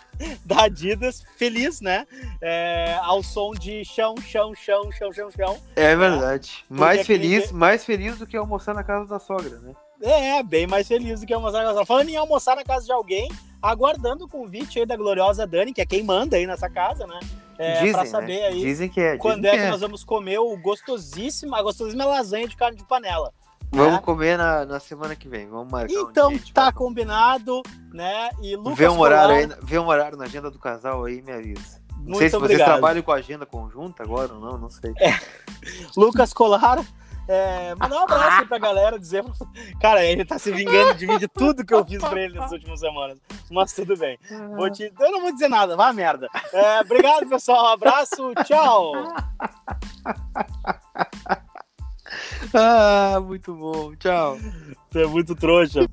da Adidas, feliz, né? É, ao som de chão, chão, chão, chão, chão, chão. É verdade. Mais feliz, mais feliz do que almoçar na casa da sogra, né? É, bem mais feliz do que almoçar na casa da sogra. Falando em almoçar na casa de alguém, aguardando o convite aí da gloriosa Dani, que é quem manda aí nessa casa, né? É, dizem, pra saber né? aí dizem que é, quando é que que é. nós vamos comer o gostosíssimo, a gostosíssima lasanha de carne de panela. Vamos né? comer na, na semana que vem. Vamos marcar um Então dia, a gente tá vai combinado, né? E Lucas Vê um, horário Colar, aí, vê um horário na agenda do casal aí me avisa. Não Muito sei se vocês obrigado. trabalham com agenda conjunta agora ou não, não sei. Lucas Colar, é, mandar um abraço aí pra galera, dizer. Cara, ele tá se vingando de mim de tudo que eu fiz pra ele nas últimas semanas. Mas tudo bem. Vou te... Eu não vou dizer nada, vá merda. É, obrigado, pessoal. Um abraço, tchau. Ah, muito bom. Tchau. Você é muito trouxa.